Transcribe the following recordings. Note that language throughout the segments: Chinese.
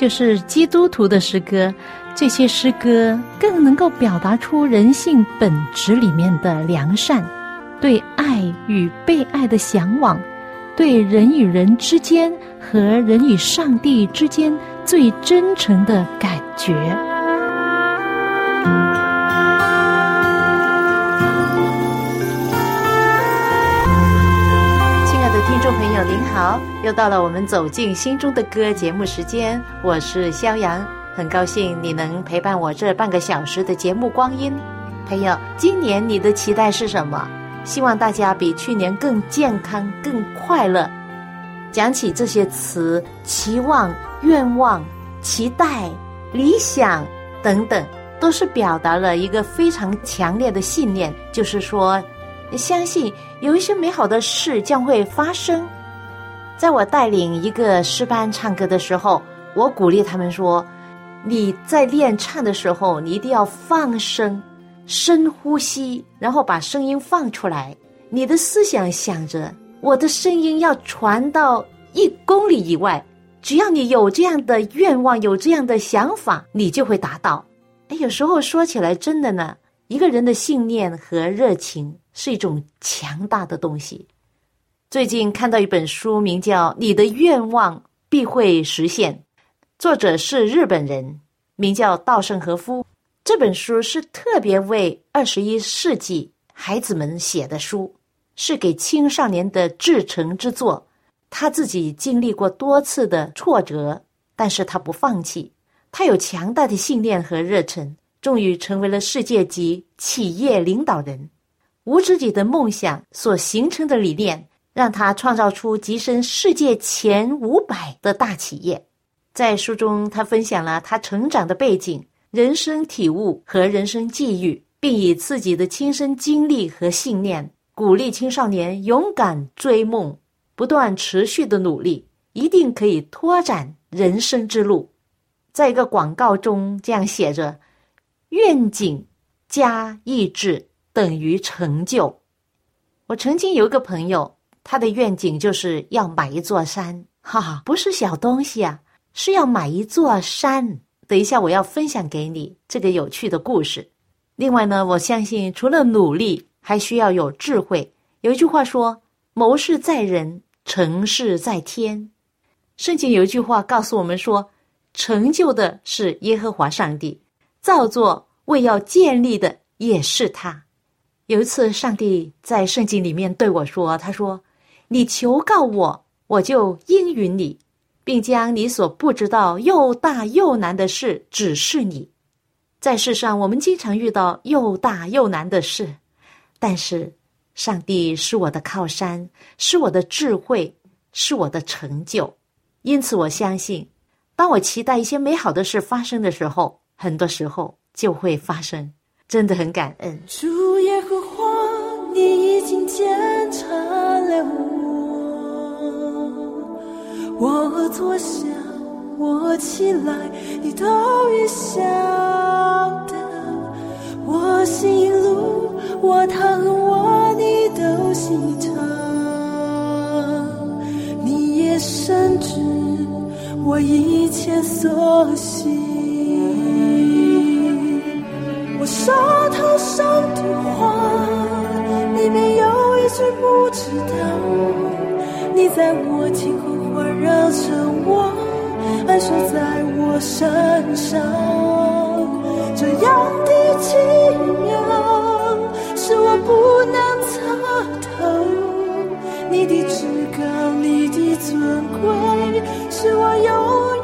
就是基督徒的诗歌。这些诗歌更能够表达出人性本质里面的良善，对爱与被爱的向往，对人与人之间和人与上帝之间最真诚的感觉。您好，又到了我们走进心中的歌节目时间，我是肖阳。很高兴你能陪伴我这半个小时的节目光阴，朋友，今年你的期待是什么？希望大家比去年更健康、更快乐。讲起这些词，期望、愿望、期待、理想等等，都是表达了一个非常强烈的信念，就是说，相信有一些美好的事将会发生。在我带领一个诗班唱歌的时候，我鼓励他们说。你在练唱的时候，你一定要放声，深呼吸，然后把声音放出来。你的思想想着，我的声音要传到一公里以外。只要你有这样的愿望，有这样的想法，你就会达到。哎，有时候说起来，真的呢，一个人的信念和热情是一种强大的东西。最近看到一本书，名叫《你的愿望必会实现》。作者是日本人，名叫稻盛和夫。这本书是特别为二十一世纪孩子们写的书，是给青少年的至诚之作。他自己经历过多次的挫折，但是他不放弃。他有强大的信念和热忱，终于成为了世界级企业领导人。无止境的梦想所形成的理念，让他创造出跻身世界前五百的大企业。在书中，他分享了他成长的背景、人生体悟和人生际遇，并以自己的亲身经历和信念，鼓励青少年勇敢追梦，不断持续的努力，一定可以拓展人生之路。在一个广告中这样写着：“愿景加意志等于成就。”我曾经有一个朋友，他的愿景就是要买一座山，哈哈，不是小东西啊。是要买一座山。等一下，我要分享给你这个有趣的故事。另外呢，我相信除了努力，还需要有智慧。有一句话说：“谋事在人，成事在天。”圣经有一句话告诉我们说：“成就的是耶和华上帝，造作为要建立的也是他。”有一次，上帝在圣经里面对我说：“他说，你求告我，我就应允你。”并将你所不知道又大又难的事指示你。在世上，我们经常遇到又大又难的事，但是上帝是我的靠山，是我的智慧，是我的成就。因此，我相信，当我期待一些美好的事发生的时候，很多时候就会发生。真的很感恩。主耶和华，你已经检查了。我坐下，我起来，你都已晓得。我行路，我躺卧，你都心疼。你也深知我一切所行。我手头上的话，里面有一句不知道。你在我今后。环绕着我，安守在我身上，这样的奇妙，是我不能测透。你的至高，你的尊贵，是我永远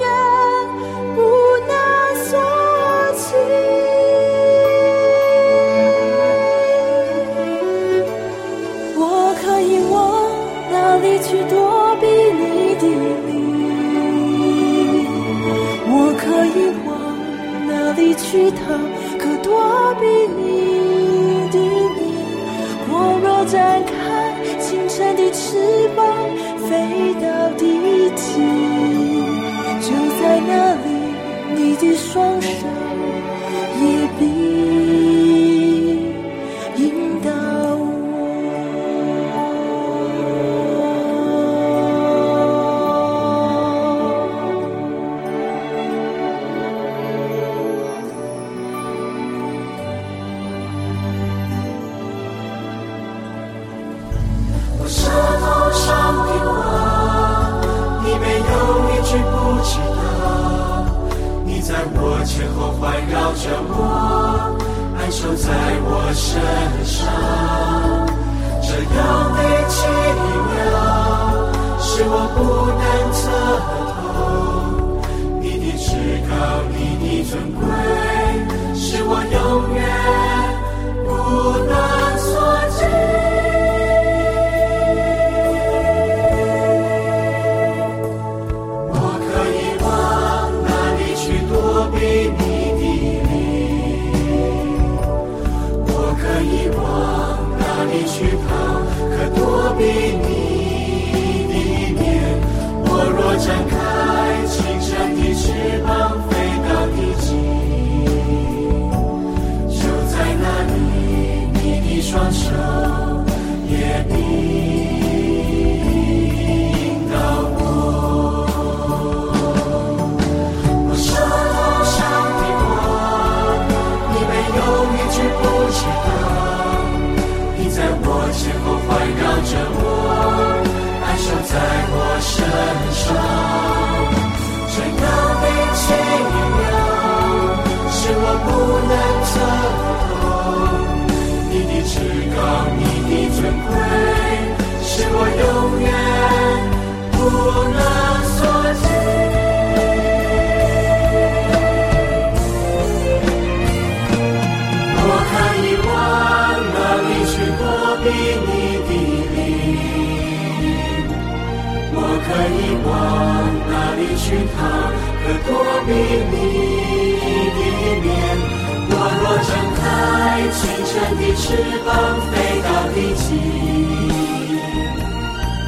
知道，你的尊贵，是我永远不能所及。我可以往哪里去躲避你的灵？我可以往哪里去逃？可躲避你在清晨的翅膀，飞到地极，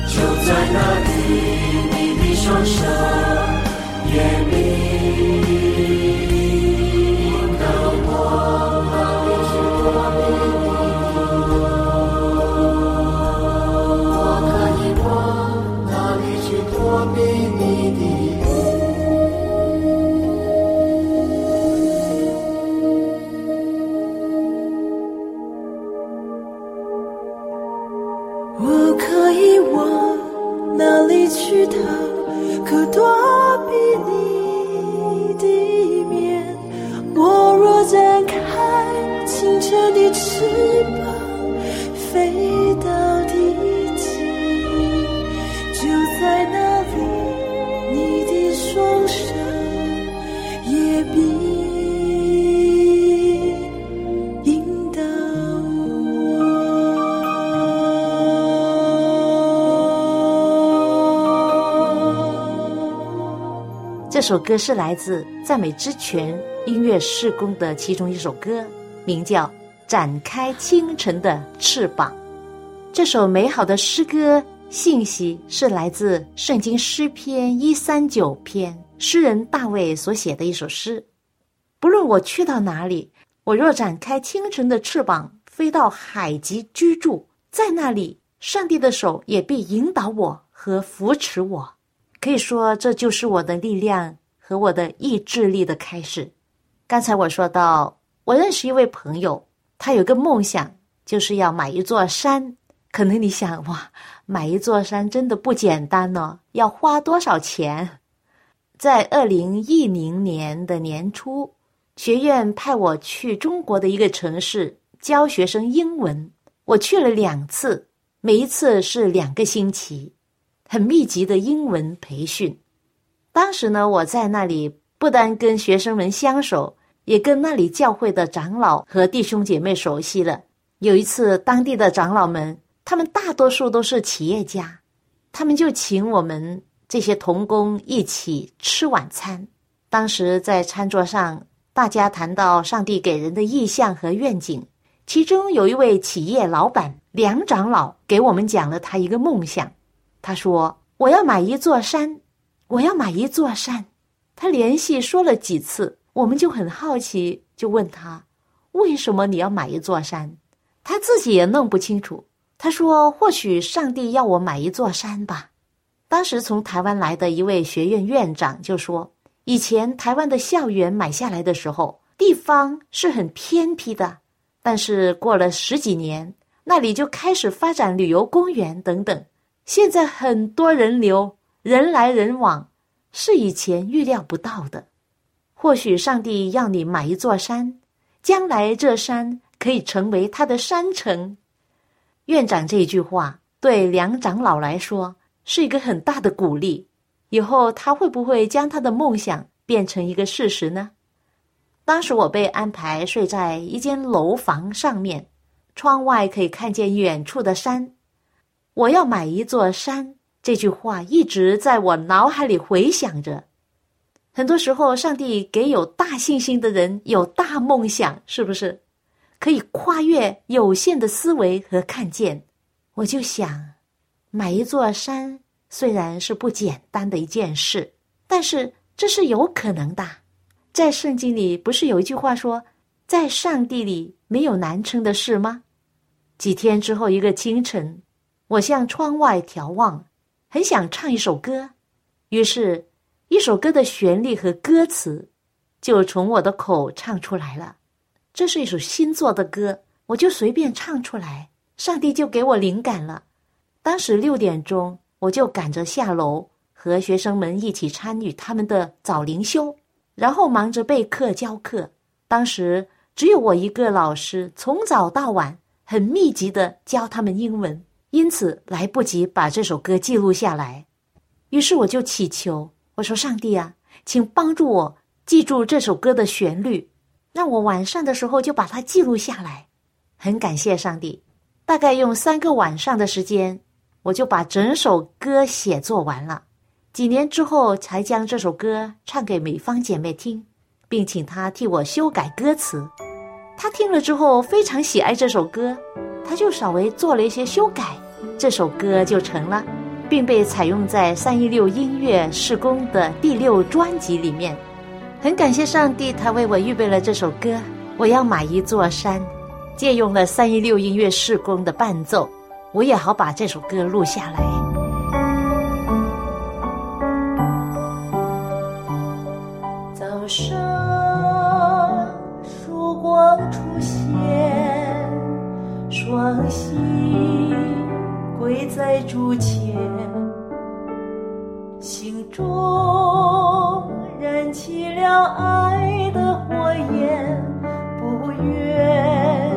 就在那里，你的双手也必首歌是来自赞美之泉音乐事工的其中一首歌，名叫《展开清晨的翅膀》。这首美好的诗歌信息是来自圣经诗篇一三九篇，诗人大卫所写的一首诗。不论我去到哪里，我若展开清晨的翅膀，飞到海极居住，在那里，上帝的手也必引导我和扶持我。可以说，这就是我的力量和我的意志力的开始。刚才我说到，我认识一位朋友，他有个梦想，就是要买一座山。可能你想，哇，买一座山真的不简单呢，要花多少钱？在二零一零年的年初，学院派我去中国的一个城市教学生英文，我去了两次，每一次是两个星期。很密集的英文培训，当时呢，我在那里不单跟学生们相熟，也跟那里教会的长老和弟兄姐妹熟悉了。有一次，当地的长老们，他们大多数都是企业家，他们就请我们这些童工一起吃晚餐。当时在餐桌上，大家谈到上帝给人的意向和愿景，其中有一位企业老板梁长老给我们讲了他一个梦想。他说：“我要买一座山，我要买一座山。”他连续说了几次，我们就很好奇，就问他：“为什么你要买一座山？”他自己也弄不清楚。他说：“或许上帝要我买一座山吧。”当时从台湾来的一位学院院长就说：“以前台湾的校园买下来的时候，地方是很偏僻的。”但是过了十几年，那里就开始发展旅游公园等等。现在很多人流，人来人往，是以前预料不到的。或许上帝要你买一座山，将来这山可以成为他的山城。院长这句话对梁长老来说是一个很大的鼓励。以后他会不会将他的梦想变成一个事实呢？当时我被安排睡在一间楼房上面，窗外可以看见远处的山。我要买一座山，这句话一直在我脑海里回响着。很多时候，上帝给有大信心的人有大梦想，是不是？可以跨越有限的思维和看见。我就想，买一座山虽然是不简单的一件事，但是这是有可能的。在圣经里，不是有一句话说，在上帝里没有难成的事吗？几天之后，一个清晨，我向窗外眺望，很想唱一首歌，于是，一首歌的旋律和歌词就从我的口唱出来了。这是一首新作的歌，我就随便唱出来，上帝就给我灵感了。当时六点钟，我就赶着下楼，和学生们一起参与他们的早灵修。然后忙着备课教课，当时只有我一个老师，从早到晚很密集的教他们英文，因此来不及把这首歌记录下来。于是我就祈求我说：“上帝啊，请帮助我记住这首歌的旋律，让我晚上的时候就把它记录下来。”很感谢上帝，大概用三个晚上的时间，我就把整首歌写作完了。几年之后，才将这首歌唱给美方姐妹听，并请她替我修改歌词。她听了之后非常喜爱这首歌，他就稍微做了一些修改，这首歌就成了，并被采用在三一六音乐事工的第六专辑里面。很感谢上帝，他为我预备了这首歌。我要买一座山，借用了三一六音乐事工的伴奏，我也好把这首歌录下来。双膝跪在主前，心中燃起了爱的火焰，不愿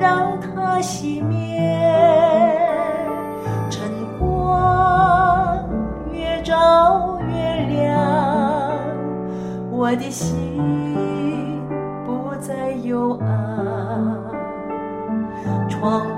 让它熄灭。晨光越照越亮，我的心窗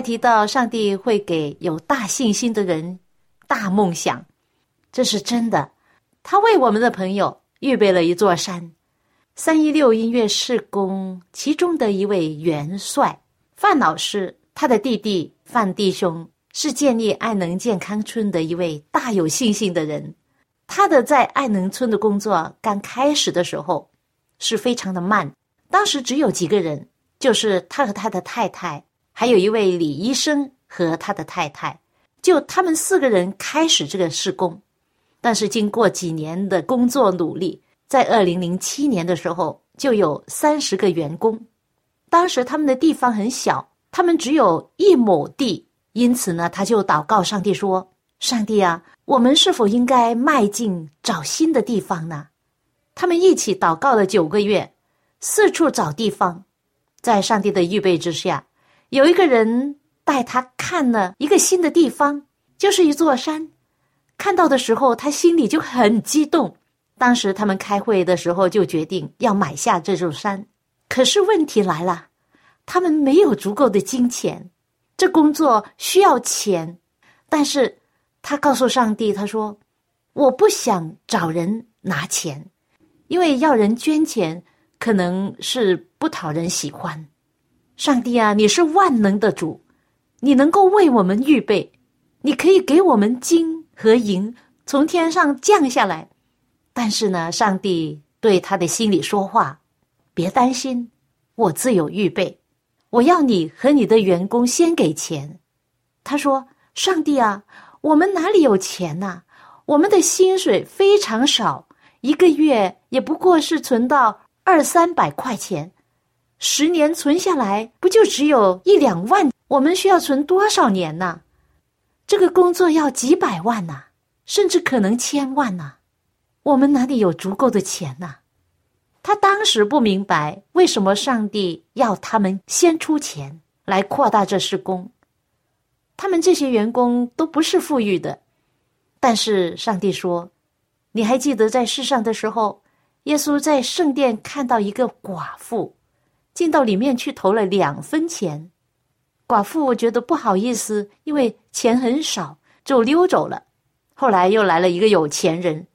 提到，上帝会给有大信心的人大梦想，这是真的。他为我们的朋友预备了一座山。三一六音乐事工其中的一位元帅范老师，他的弟弟范弟兄是建立爱能健康村的一位大有信心的人。他的在爱能村的工作刚开始的时候是非常的慢，当时只有几个人，就是他和他的太太。还有一位李医生和他的太太，就他们四个人开始这个施工。但是经过几年的工作努力，在二零零七年的时候，就有三十个员工。当时他们的地方很小，他们只有一亩地，因此呢，他就祷告上帝说：“上帝啊，我们是否应该迈进找新的地方呢？”他们一起祷告了九个月，四处找地方，在上帝的预备之下。有一个人带他看了一个新的地方，就是一座山。看到的时候，他心里就很激动。当时他们开会的时候就决定要买下这座山。可是问题来了，他们没有足够的金钱，这工作需要钱。但是他告诉上帝，他说：“我不想找人拿钱，因为要人捐钱可能是不讨人喜欢。”上帝啊，你是万能的主，你能够为我们预备，你可以给我们金和银从天上降下来。但是呢，上帝对他的心里说话：“别担心，我自有预备。我要你和你的员工先给钱。”他说：“上帝啊，我们哪里有钱呐？我们的薪水非常少，一个月也不过是存到二三百块钱。”十年存下来，不就只有一两万？我们需要存多少年呢？这个工作要几百万呢，甚至可能千万呢。我们哪里有足够的钱呢？他当时不明白为什么上帝要他们先出钱来扩大这施工。他们这些员工都不是富裕的，但是上帝说：“你还记得在世上的时候，耶稣在圣殿看到一个寡妇。”进到里面去投了两分钱，寡妇觉得不好意思，因为钱很少，就溜走了。后来又来了一个有钱人，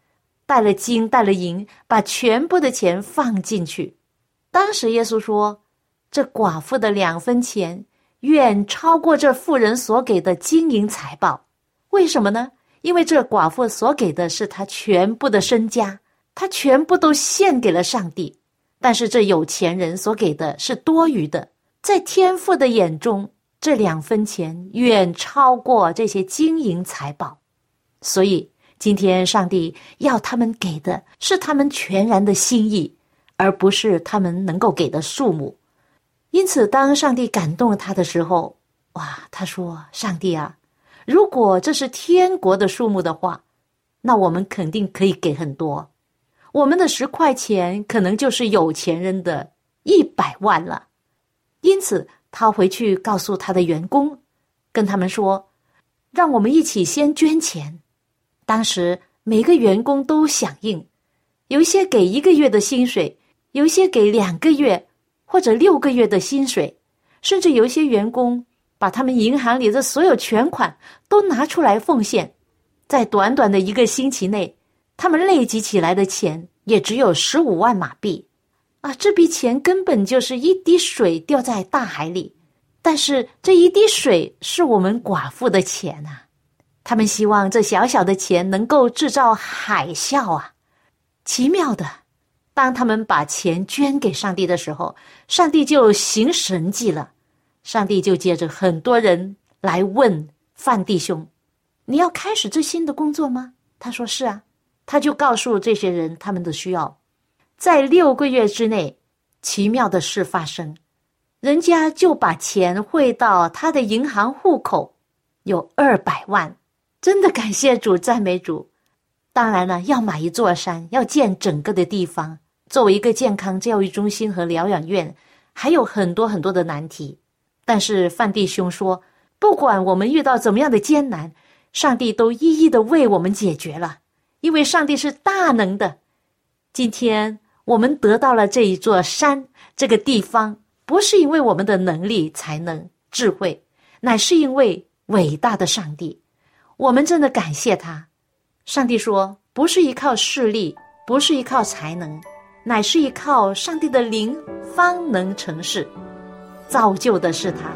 带了金带了银，把全部的钱放进去。当时耶稣说：“这寡妇的两分钱远超过这富人所给的金银财宝。为什么呢？因为这寡妇所给的是她全部的身家，她全部都献给了上帝。”但是这有钱人所给的是多余的，在天父的眼中，这两分钱远超过这些金银财宝，所以今天上帝要他们给的是他们全然的心意，而不是他们能够给的数目。因此，当上帝感动了他的时候，哇，他说：“上帝啊，如果这是天国的数目的话，那我们肯定可以给很多。我们的十块钱可能就是有钱人的一百万了。”因此，他回去告诉他的员工，跟他们说：“让我们一起先捐钱。”当时每个员工都响应，有一些给一个月的薪水，有一些给两个月或者六个月的薪水，甚至有一些员工把他们银行里的所有全款都拿出来奉献。在短短的一个星期内，他们累积起来的钱也只有十五万马币。啊，这笔钱根本就是一滴水掉在大海里，但是这一滴水是我们寡妇的钱呐。他们希望这小小的钱能够制造海啸啊！奇妙的，当他们把钱捐给上帝的时候，上帝就行神迹了。上帝就接着很多人来问范弟兄：“你要开始这新的工作吗？”他说：“是啊。”他就告诉这些人他们的需要。在六个月之内，奇妙的事发生，人家就把钱汇到他的银行户口，有二百万，真的感谢主，赞美主。当然了，要买一座山，要建整个的地方，作为一个健康教育中心和疗养院，还有很多很多的难题。但是范弟兄说，不管我们遇到怎么样的艰难，上帝都一一的为我们解决了，因为上帝是大能的。今天。我们得到了这一座山，这个地方不是因为我们的能力、才能、智慧，乃是因为伟大的上帝。我们真的感谢他。上帝说：“不是依靠势力，不是依靠才能，乃是依靠上帝的灵，方能成事。造就的是他，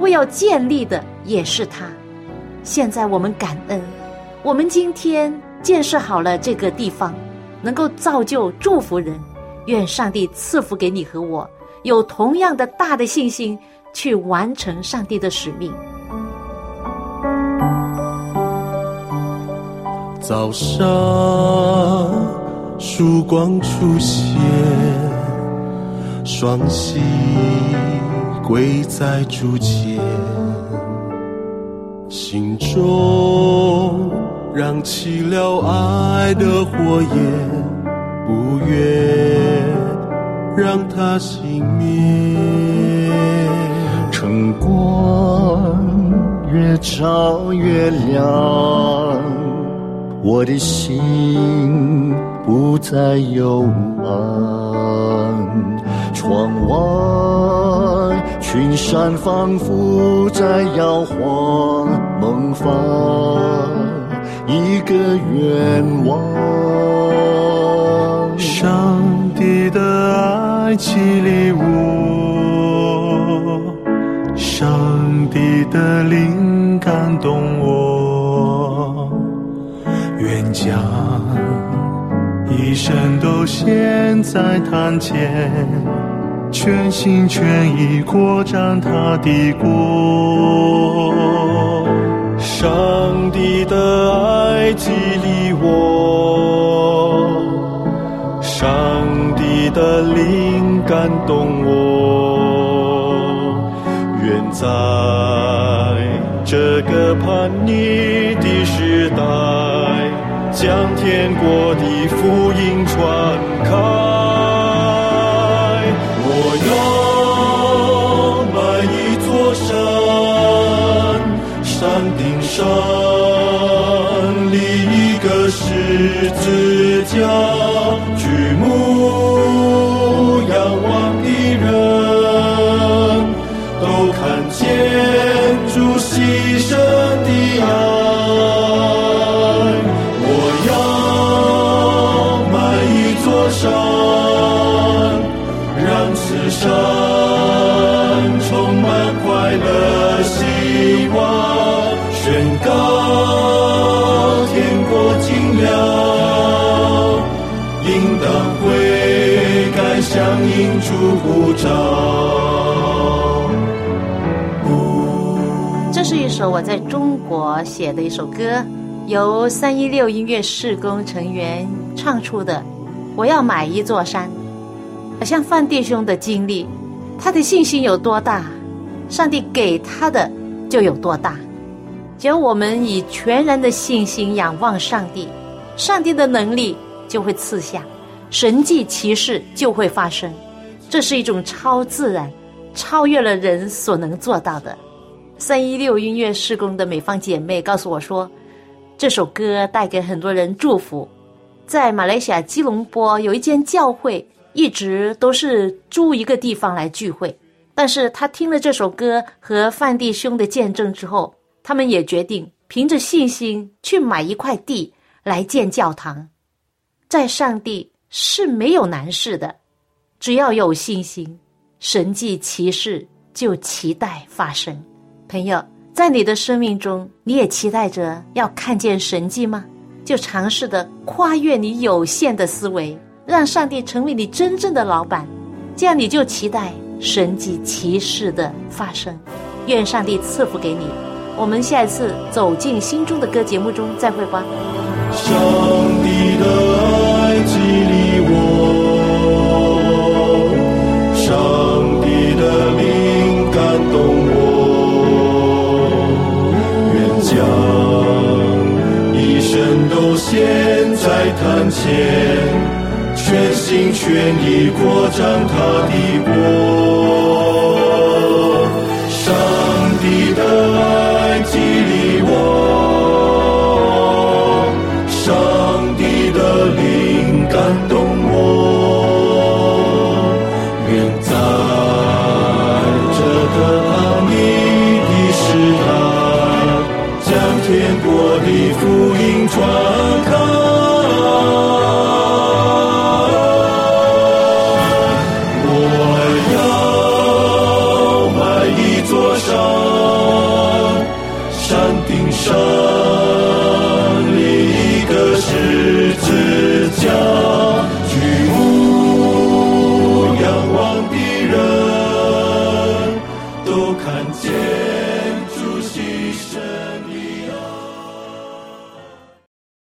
为要建立的也是他。现在我们感恩，我们今天建设好了这个地方。”能够造就祝福人，愿上帝赐福给你和我，有同样的大的信心去完成上帝的使命。早上曙光出现，双膝跪在主前，心中。燃起了爱的火焰，不愿让它熄灭。晨光越照越亮，我的心不再幽暗。窗外群山仿佛在摇晃，梦发。一个愿望，上帝的爱激励我，上帝的灵感动我，愿将一生都献在坛前，全心全意扩展他的国。上帝的爱激励我，上帝的灵感动我，愿在这个叛逆的时代，将天国的福音传开。我要买一座山立一个十字架，应当悔改，响应主呼召。是一首我在中国写的一首歌，由三一六音乐事工成员唱出的。我要买一座山，好像范弟兄的经历，他的信心有多大，上帝给他的就有多大。只要我们以全然的信心仰望上帝，上帝的能力就会赐下，神迹奇事就会发生。这是一种超自然、超越了人所能做到的。三一六音乐施工的美方姐妹告诉我说，这首歌带给很多人祝福。在马来西亚吉隆坡有一间教会，一直都是租一个地方来聚会。但是他听了这首歌和范弟兄的见证之后，他们也决定凭着信心去买一块地来建教堂。在上帝是没有难事的，只要有信心，神迹奇事就期待发生。朋友，在你的生命中，你也期待着要看见神迹吗？就尝试的跨越你有限的思维，让上帝成为你真正的老板，这样你就期待神迹奇事的发生。愿上帝赐福给你。我们下一次走进心中的歌节目中再会吧。现在坛前，全心全意扩展他的。